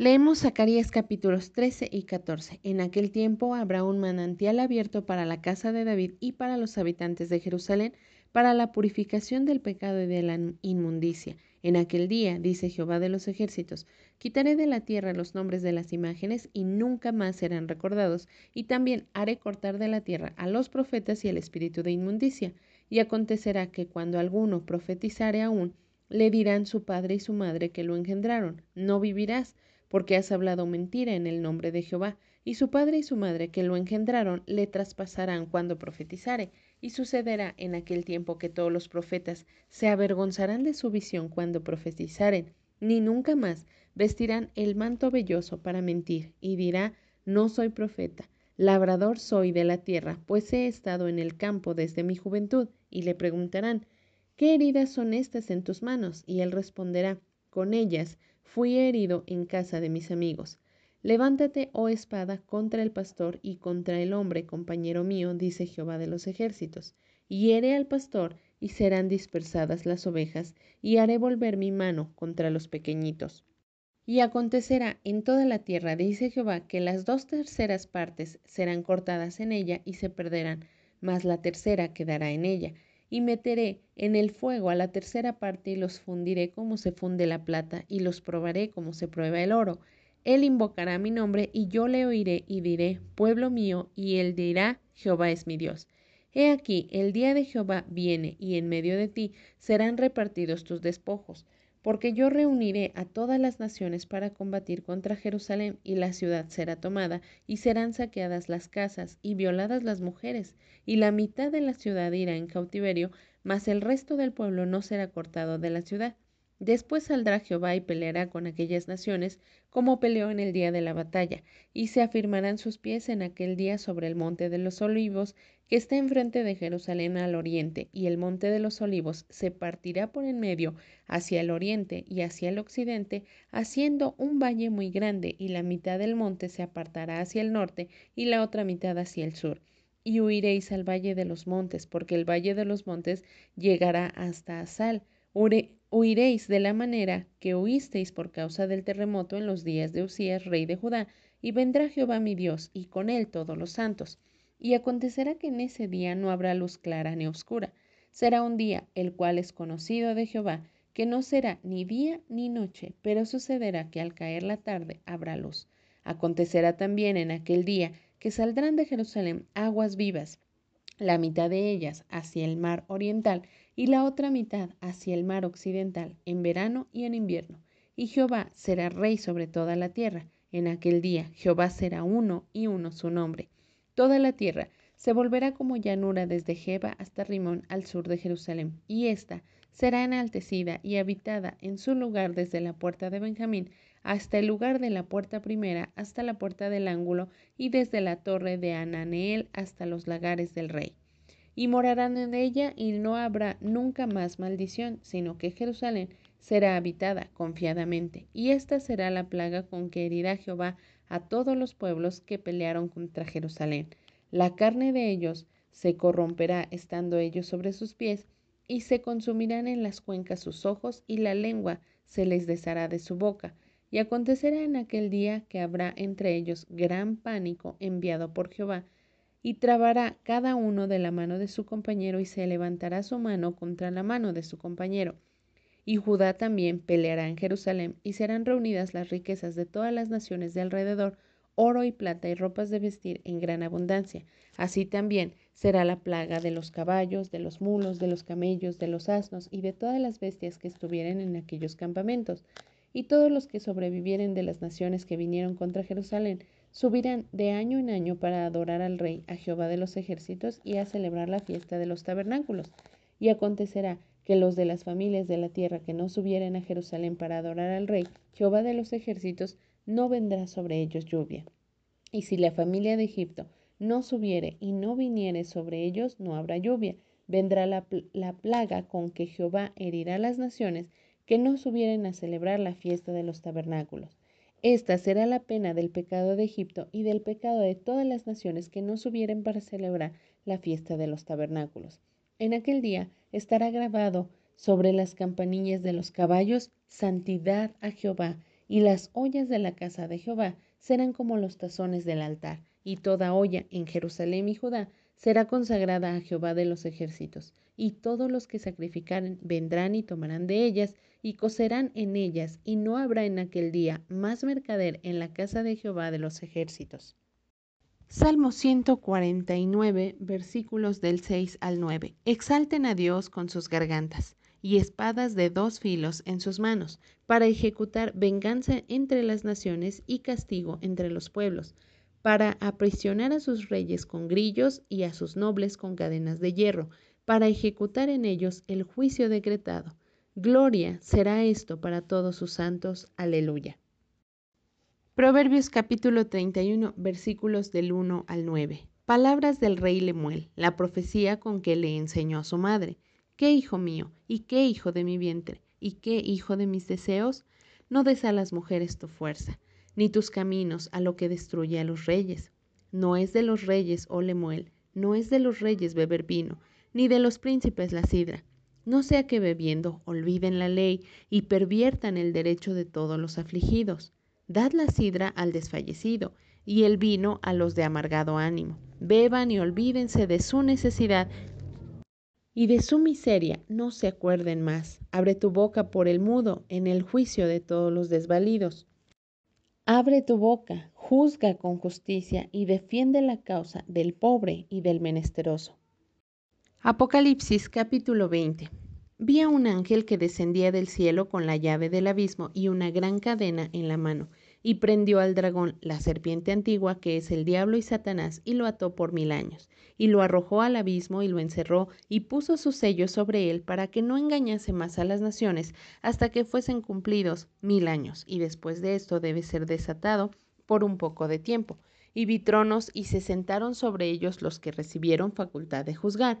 Leemos Zacarías capítulos 13 y 14. En aquel tiempo habrá un manantial abierto para la casa de David y para los habitantes de Jerusalén, para la purificación del pecado y de la inmundicia. En aquel día, dice Jehová de los ejércitos, quitaré de la tierra los nombres de las imágenes y nunca más serán recordados, y también haré cortar de la tierra a los profetas y el espíritu de inmundicia. Y acontecerá que cuando alguno profetizare aún, le dirán su padre y su madre que lo engendraron, no vivirás porque has hablado mentira en el nombre de Jehová, y su padre y su madre que lo engendraron le traspasarán cuando profetizare, y sucederá en aquel tiempo que todos los profetas se avergonzarán de su visión cuando profetizaren, ni nunca más vestirán el manto velloso para mentir, y dirá, no soy profeta, labrador soy de la tierra, pues he estado en el campo desde mi juventud, y le preguntarán, ¿qué heridas son estas en tus manos? Y él responderá, con ellas fui herido en casa de mis amigos. Levántate, oh espada, contra el pastor y contra el hombre, compañero mío, dice Jehová de los ejércitos. Hiere al pastor y serán dispersadas las ovejas, y haré volver mi mano contra los pequeñitos. Y acontecerá en toda la tierra, dice Jehová, que las dos terceras partes serán cortadas en ella y se perderán, mas la tercera quedará en ella, y meteré en el fuego a la tercera parte y los fundiré como se funde la plata y los probaré como se prueba el oro. Él invocará mi nombre y yo le oiré y diré, pueblo mío, y él dirá, Jehová es mi Dios. He aquí, el día de Jehová viene, y en medio de ti serán repartidos tus despojos porque yo reuniré a todas las naciones para combatir contra Jerusalén, y la ciudad será tomada, y serán saqueadas las casas, y violadas las mujeres, y la mitad de la ciudad irá en cautiverio, mas el resto del pueblo no será cortado de la ciudad. Después saldrá Jehová y peleará con aquellas naciones, como peleó en el día de la batalla, y se afirmarán sus pies en aquel día sobre el monte de los olivos, que está enfrente de Jerusalén al oriente, y el monte de los olivos se partirá por en medio hacia el oriente y hacia el occidente, haciendo un valle muy grande, y la mitad del monte se apartará hacia el norte y la otra mitad hacia el sur. Y huiréis al valle de los montes, porque el valle de los montes llegará hasta Asal Huiréis de la manera que huisteis por causa del terremoto en los días de Usías, rey de Judá, y vendrá Jehová mi Dios, y con él todos los santos. Y acontecerá que en ese día no habrá luz clara ni oscura. Será un día el cual es conocido de Jehová, que no será ni día ni noche, pero sucederá que al caer la tarde habrá luz. Acontecerá también en aquel día que saldrán de Jerusalén aguas vivas, la mitad de ellas hacia el mar oriental y la otra mitad hacia el mar occidental, en verano y en invierno. Y Jehová será rey sobre toda la tierra. En aquel día Jehová será uno y uno su nombre. Toda la tierra se volverá como llanura desde Jeba hasta Rimón al sur de Jerusalén, y ésta será enaltecida y habitada en su lugar desde la puerta de Benjamín hasta el lugar de la puerta primera, hasta la puerta del ángulo, y desde la torre de Ananeel hasta los lagares del rey y morarán en ella y no habrá nunca más maldición, sino que Jerusalén será habitada confiadamente. Y esta será la plaga con que herirá Jehová a todos los pueblos que pelearon contra Jerusalén. La carne de ellos se corromperá estando ellos sobre sus pies, y se consumirán en las cuencas sus ojos, y la lengua se les deshará de su boca. Y acontecerá en aquel día que habrá entre ellos gran pánico enviado por Jehová, y trabará cada uno de la mano de su compañero y se levantará su mano contra la mano de su compañero. Y Judá también peleará en Jerusalén y serán reunidas las riquezas de todas las naciones de alrededor, oro y plata y ropas de vestir en gran abundancia. Así también será la plaga de los caballos, de los mulos, de los camellos, de los asnos y de todas las bestias que estuvieren en aquellos campamentos. Y todos los que sobrevivieren de las naciones que vinieron contra Jerusalén Subirán de año en año para adorar al Rey, a Jehová de los ejércitos, y a celebrar la fiesta de los tabernáculos. Y acontecerá que los de las familias de la tierra que no subieren a Jerusalén para adorar al Rey, Jehová de los ejércitos, no vendrá sobre ellos lluvia. Y si la familia de Egipto no subiere y no viniere sobre ellos, no habrá lluvia. Vendrá la, la plaga con que Jehová herirá las naciones que no subieren a celebrar la fiesta de los tabernáculos. Esta será la pena del pecado de Egipto y del pecado de todas las naciones que no subieren para celebrar la fiesta de los tabernáculos. En aquel día estará grabado sobre las campanillas de los caballos, santidad a Jehová, y las ollas de la casa de Jehová serán como los tazones del altar, y toda olla en Jerusalén y Judá será consagrada a Jehová de los ejércitos, y todos los que sacrificaren vendrán y tomarán de ellas, y cocerán en ellas, y no habrá en aquel día más mercader en la casa de Jehová de los ejércitos. Salmo 149, versículos del 6 al 9. Exalten a Dios con sus gargantas y espadas de dos filos en sus manos, para ejecutar venganza entre las naciones y castigo entre los pueblos, para aprisionar a sus reyes con grillos y a sus nobles con cadenas de hierro, para ejecutar en ellos el juicio decretado. Gloria será esto para todos sus santos. Aleluya. Proverbios capítulo 31 versículos del 1 al 9. Palabras del rey Lemuel, la profecía con que le enseñó a su madre. ¿Qué hijo mío? ¿Y qué hijo de mi vientre? ¿Y qué hijo de mis deseos? No des a las mujeres tu fuerza, ni tus caminos a lo que destruye a los reyes. No es de los reyes, oh Lemuel, no es de los reyes beber vino, ni de los príncipes la sidra. No sea que bebiendo olviden la ley y perviertan el derecho de todos los afligidos. Dad la sidra al desfallecido y el vino a los de amargado ánimo. Beban y olvídense de su necesidad y de su miseria no se acuerden más. Abre tu boca por el mudo en el juicio de todos los desvalidos. Abre tu boca, juzga con justicia y defiende la causa del pobre y del menesteroso. Apocalipsis capítulo 20. Vi a un ángel que descendía del cielo con la llave del abismo y una gran cadena en la mano y prendió al dragón, la serpiente antigua, que es el diablo y Satanás, y lo ató por mil años, y lo arrojó al abismo y lo encerró, y puso su sello sobre él para que no engañase más a las naciones hasta que fuesen cumplidos mil años, y después de esto debe ser desatado por un poco de tiempo. Y vi tronos y se sentaron sobre ellos los que recibieron facultad de juzgar,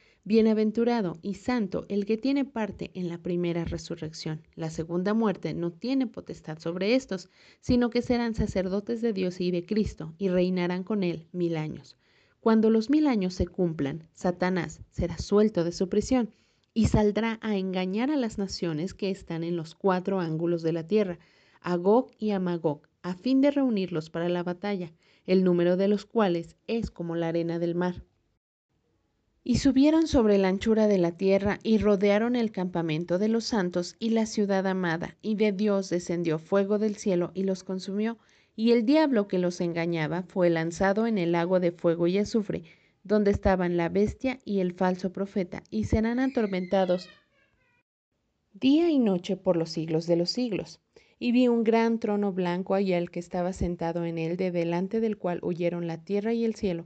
Bienaventurado y santo el que tiene parte en la primera resurrección. La segunda muerte no tiene potestad sobre estos, sino que serán sacerdotes de Dios y de Cristo, y reinarán con él mil años. Cuando los mil años se cumplan, Satanás será suelto de su prisión y saldrá a engañar a las naciones que están en los cuatro ángulos de la tierra, a Gog y a Magog, a fin de reunirlos para la batalla, el número de los cuales es como la arena del mar. Y subieron sobre la anchura de la tierra y rodearon el campamento de los santos y la ciudad amada, y de Dios descendió fuego del cielo y los consumió, y el diablo que los engañaba fue lanzado en el lago de fuego y azufre, donde estaban la bestia y el falso profeta, y serán atormentados día y noche por los siglos de los siglos. Y vi un gran trono blanco y el que estaba sentado en él, de delante del cual huyeron la tierra y el cielo,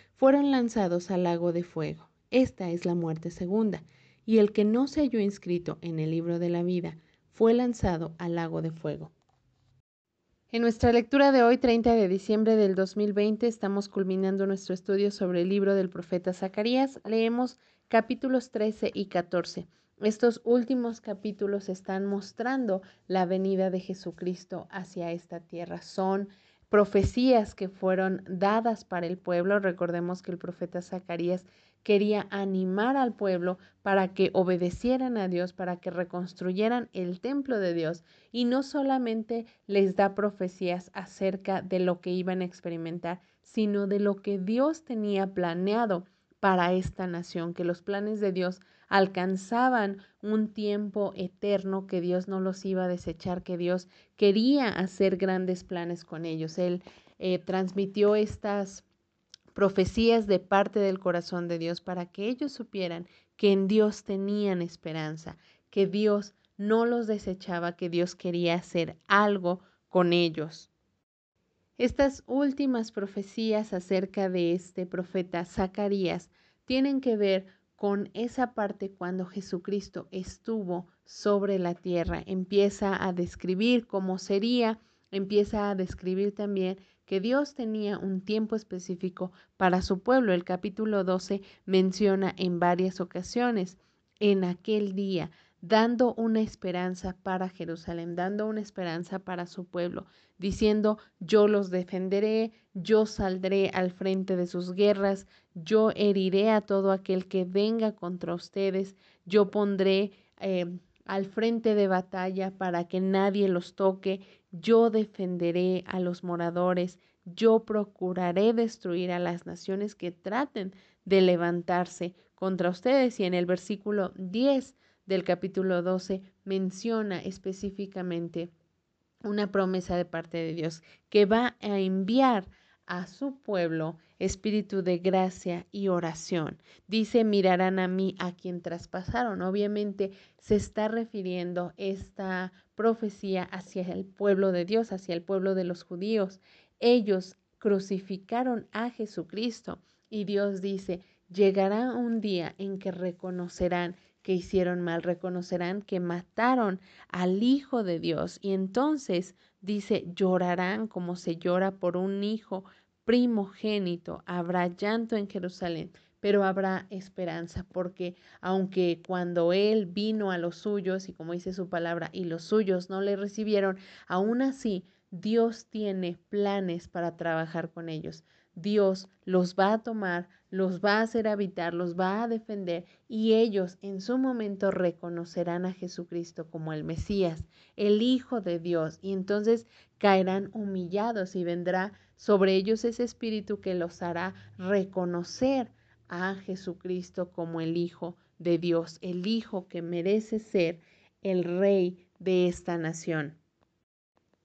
fueron lanzados al lago de fuego. Esta es la muerte segunda, y el que no se halló inscrito en el libro de la vida, fue lanzado al lago de fuego. En nuestra lectura de hoy, 30 de diciembre del 2020, estamos culminando nuestro estudio sobre el libro del profeta Zacarías. Leemos capítulos 13 y 14. Estos últimos capítulos están mostrando la venida de Jesucristo hacia esta tierra. Son profecías que fueron dadas para el pueblo. Recordemos que el profeta Zacarías quería animar al pueblo para que obedecieran a Dios, para que reconstruyeran el templo de Dios y no solamente les da profecías acerca de lo que iban a experimentar, sino de lo que Dios tenía planeado para esta nación, que los planes de Dios alcanzaban un tiempo eterno, que Dios no los iba a desechar, que Dios quería hacer grandes planes con ellos. Él eh, transmitió estas profecías de parte del corazón de Dios para que ellos supieran que en Dios tenían esperanza, que Dios no los desechaba, que Dios quería hacer algo con ellos. Estas últimas profecías acerca de este profeta Zacarías tienen que ver con esa parte cuando Jesucristo estuvo sobre la tierra. Empieza a describir cómo sería, empieza a describir también que Dios tenía un tiempo específico para su pueblo. El capítulo 12 menciona en varias ocasiones, en aquel día, dando una esperanza para Jerusalén, dando una esperanza para su pueblo, diciendo, yo los defenderé, yo saldré al frente de sus guerras, yo heriré a todo aquel que venga contra ustedes, yo pondré eh, al frente de batalla para que nadie los toque, yo defenderé a los moradores, yo procuraré destruir a las naciones que traten de levantarse contra ustedes. Y en el versículo 10 del capítulo 12 menciona específicamente una promesa de parte de Dios que va a enviar a su pueblo espíritu de gracia y oración. Dice, mirarán a mí a quien traspasaron. Obviamente se está refiriendo esta profecía hacia el pueblo de Dios, hacia el pueblo de los judíos. Ellos crucificaron a Jesucristo y Dios dice, llegará un día en que reconocerán que hicieron mal, reconocerán que mataron al Hijo de Dios y entonces dice, llorarán como se llora por un hijo primogénito, habrá llanto en Jerusalén, pero habrá esperanza, porque aunque cuando Él vino a los suyos, y como dice su palabra, y los suyos no le recibieron, aún así Dios tiene planes para trabajar con ellos. Dios los va a tomar, los va a hacer habitar, los va a defender y ellos en su momento reconocerán a Jesucristo como el Mesías, el Hijo de Dios, y entonces caerán humillados y vendrá sobre ellos ese espíritu que los hará reconocer a Jesucristo como el Hijo de Dios, el Hijo que merece ser el Rey de esta nación.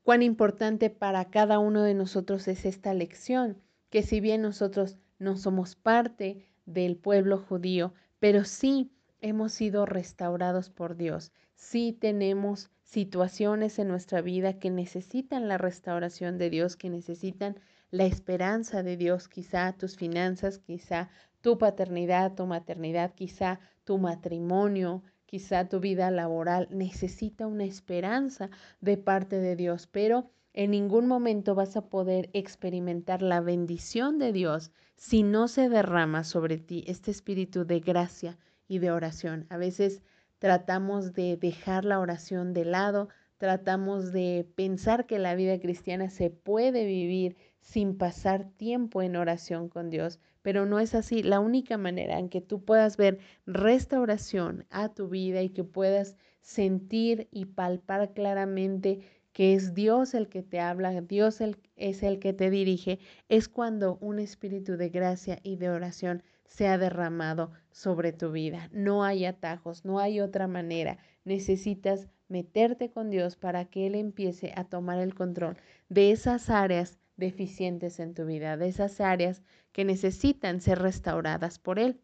Cuán importante para cada uno de nosotros es esta lección que si bien nosotros no somos parte del pueblo judío, pero sí hemos sido restaurados por Dios, sí tenemos situaciones en nuestra vida que necesitan la restauración de Dios, que necesitan la esperanza de Dios, quizá tus finanzas, quizá tu paternidad, tu maternidad, quizá tu matrimonio, quizá tu vida laboral necesita una esperanza de parte de Dios, pero en ningún momento vas a poder experimentar la bendición de Dios si no se derrama sobre ti este espíritu de gracia y de oración. A veces tratamos de dejar la oración de lado, tratamos de pensar que la vida cristiana se puede vivir sin pasar tiempo en oración con Dios, pero no es así. La única manera en que tú puedas ver restauración a tu vida y que puedas sentir y palpar claramente que es Dios el que te habla, Dios es el que te dirige, es cuando un espíritu de gracia y de oración se ha derramado sobre tu vida. No hay atajos, no hay otra manera. Necesitas meterte con Dios para que Él empiece a tomar el control de esas áreas deficientes en tu vida, de esas áreas que necesitan ser restauradas por Él.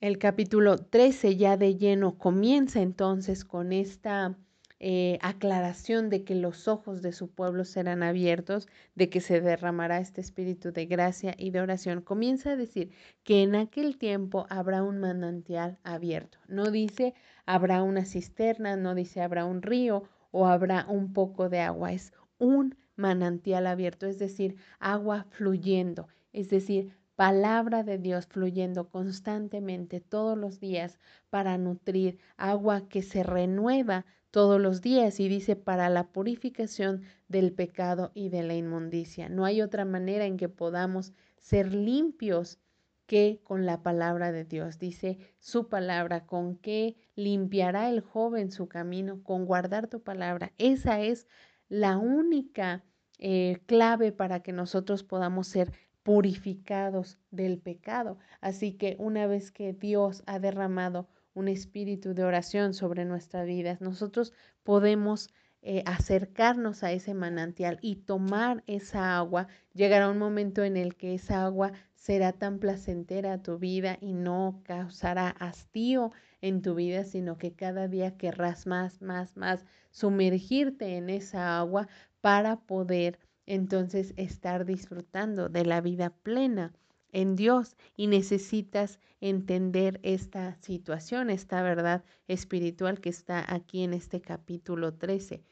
El capítulo 13 ya de lleno comienza entonces con esta eh, aclaración de que los ojos de su pueblo serán abiertos, de que se derramará este espíritu de gracia y de oración, comienza a decir que en aquel tiempo habrá un manantial abierto. No dice habrá una cisterna, no dice habrá un río o habrá un poco de agua, es un manantial abierto, es decir, agua fluyendo, es decir, palabra de Dios fluyendo constantemente todos los días para nutrir, agua que se renueva todos los días y dice para la purificación del pecado y de la inmundicia. No hay otra manera en que podamos ser limpios que con la palabra de Dios. Dice su palabra, con que limpiará el joven su camino, con guardar tu palabra. Esa es la única eh, clave para que nosotros podamos ser purificados del pecado. Así que una vez que Dios ha derramado un espíritu de oración sobre nuestra vida, nosotros podemos eh, acercarnos a ese manantial y tomar esa agua. Llegará un momento en el que esa agua será tan placentera tu vida y no causará hastío en tu vida, sino que cada día querrás más, más, más sumergirte en esa agua para poder entonces estar disfrutando de la vida plena en Dios y necesitas entender esta situación, esta verdad espiritual que está aquí en este capítulo 13.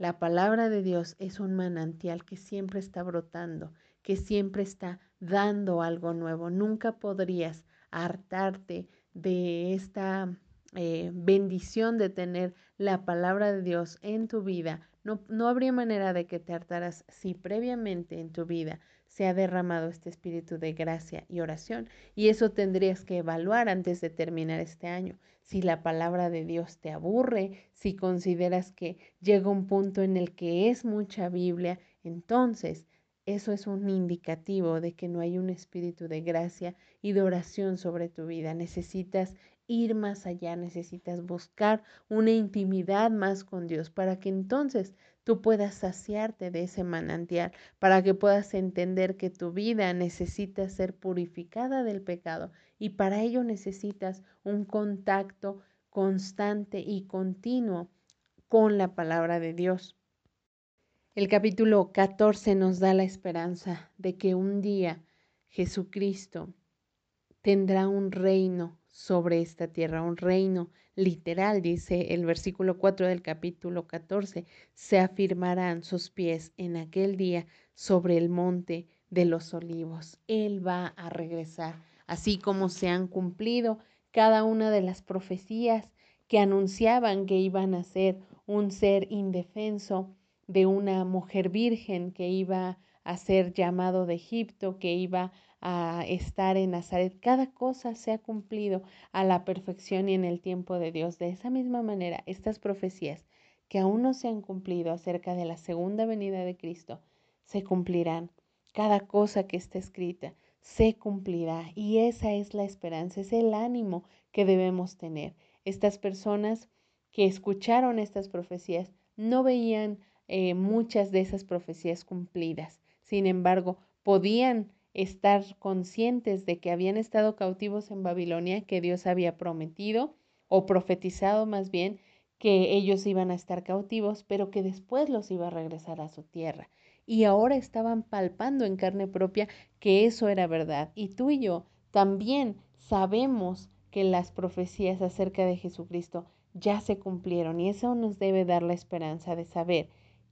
La palabra de Dios es un manantial que siempre está brotando, que siempre está dando algo nuevo. Nunca podrías hartarte de esta eh, bendición de tener la palabra de Dios en tu vida. No, no habría manera de que te hartaras si previamente en tu vida se ha derramado este espíritu de gracia y oración. Y eso tendrías que evaluar antes de terminar este año. Si la palabra de Dios te aburre, si consideras que llega un punto en el que es mucha Biblia, entonces eso es un indicativo de que no hay un espíritu de gracia y de oración sobre tu vida. Necesitas ir más allá, necesitas buscar una intimidad más con Dios para que entonces tú puedas saciarte de ese manantial, para que puedas entender que tu vida necesita ser purificada del pecado y para ello necesitas un contacto constante y continuo con la palabra de Dios. El capítulo 14 nos da la esperanza de que un día Jesucristo tendrá un reino sobre esta tierra, un reino literal, dice el versículo 4 del capítulo 14, se afirmarán sus pies en aquel día sobre el monte de los olivos. Él va a regresar, así como se han cumplido cada una de las profecías que anunciaban que iban a ser un ser indefenso de una mujer virgen que iba a ser llamado de Egipto, que iba a estar en Nazaret. Cada cosa se ha cumplido a la perfección y en el tiempo de Dios. De esa misma manera, estas profecías que aún no se han cumplido acerca de la segunda venida de Cristo, se cumplirán. Cada cosa que está escrita se cumplirá y esa es la esperanza, es el ánimo que debemos tener. Estas personas que escucharon estas profecías no veían eh, muchas de esas profecías cumplidas. Sin embargo, podían estar conscientes de que habían estado cautivos en Babilonia, que Dios había prometido o profetizado más bien que ellos iban a estar cautivos, pero que después los iba a regresar a su tierra. Y ahora estaban palpando en carne propia que eso era verdad. Y tú y yo también sabemos que las profecías acerca de Jesucristo ya se cumplieron y eso nos debe dar la esperanza de saber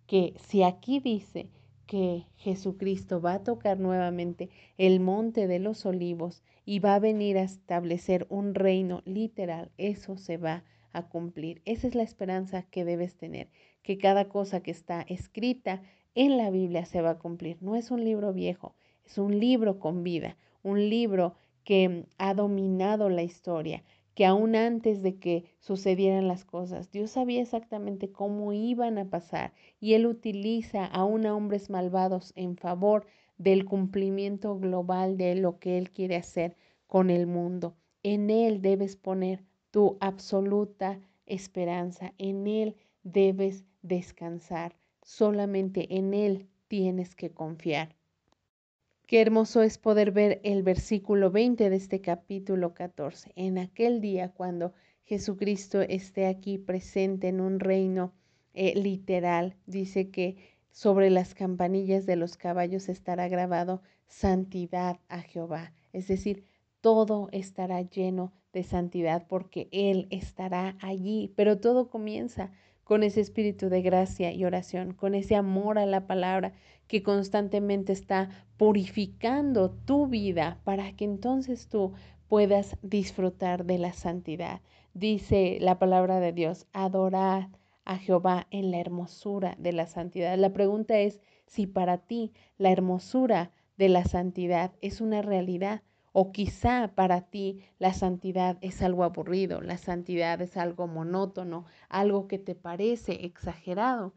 que si aquí dice que Jesucristo va a tocar nuevamente el monte de los olivos y va a venir a establecer un reino literal, eso se va a cumplir. Esa es la esperanza que debes tener, que cada cosa que está escrita en la Biblia se va a cumplir. No es un libro viejo, es un libro con vida, un libro que ha dominado la historia, que aún antes de que sucedieran las cosas, Dios sabía exactamente cómo iban a pasar y Él utiliza aún a hombres malvados en favor del cumplimiento global de lo que Él quiere hacer con el mundo. En Él debes poner tu absoluta esperanza, en Él debes descansar, solamente en Él tienes que confiar. Qué hermoso es poder ver el versículo 20 de este capítulo 14. En aquel día cuando Jesucristo esté aquí presente en un reino eh, literal, dice que sobre las campanillas de los caballos estará grabado santidad a Jehová. Es decir, todo estará lleno de santidad porque Él estará allí. Pero todo comienza con ese espíritu de gracia y oración, con ese amor a la palabra que constantemente está purificando tu vida para que entonces tú puedas disfrutar de la santidad. Dice la palabra de Dios, adorad a Jehová en la hermosura de la santidad. La pregunta es si para ti la hermosura de la santidad es una realidad o quizá para ti la santidad es algo aburrido, la santidad es algo monótono, algo que te parece exagerado.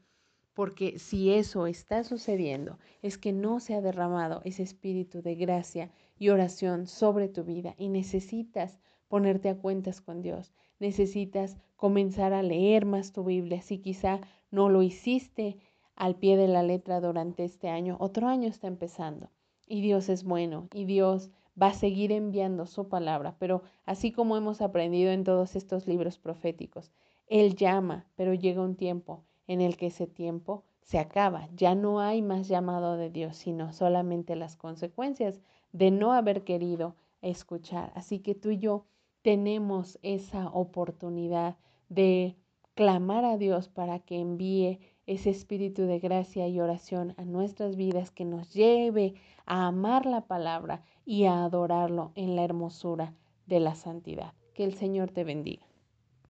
Porque si eso está sucediendo, es que no se ha derramado ese espíritu de gracia y oración sobre tu vida y necesitas ponerte a cuentas con Dios. Necesitas comenzar a leer más tu Biblia. Si quizá no lo hiciste al pie de la letra durante este año, otro año está empezando. Y Dios es bueno y Dios va a seguir enviando su palabra, pero así como hemos aprendido en todos estos libros proféticos, Él llama, pero llega un tiempo en el que ese tiempo se acaba, ya no hay más llamado de Dios, sino solamente las consecuencias de no haber querido escuchar. Así que tú y yo tenemos esa oportunidad de clamar a Dios para que envíe ese espíritu de gracia y oración a nuestras vidas que nos lleve a amar la palabra y a adorarlo en la hermosura de la santidad. Que el Señor te bendiga.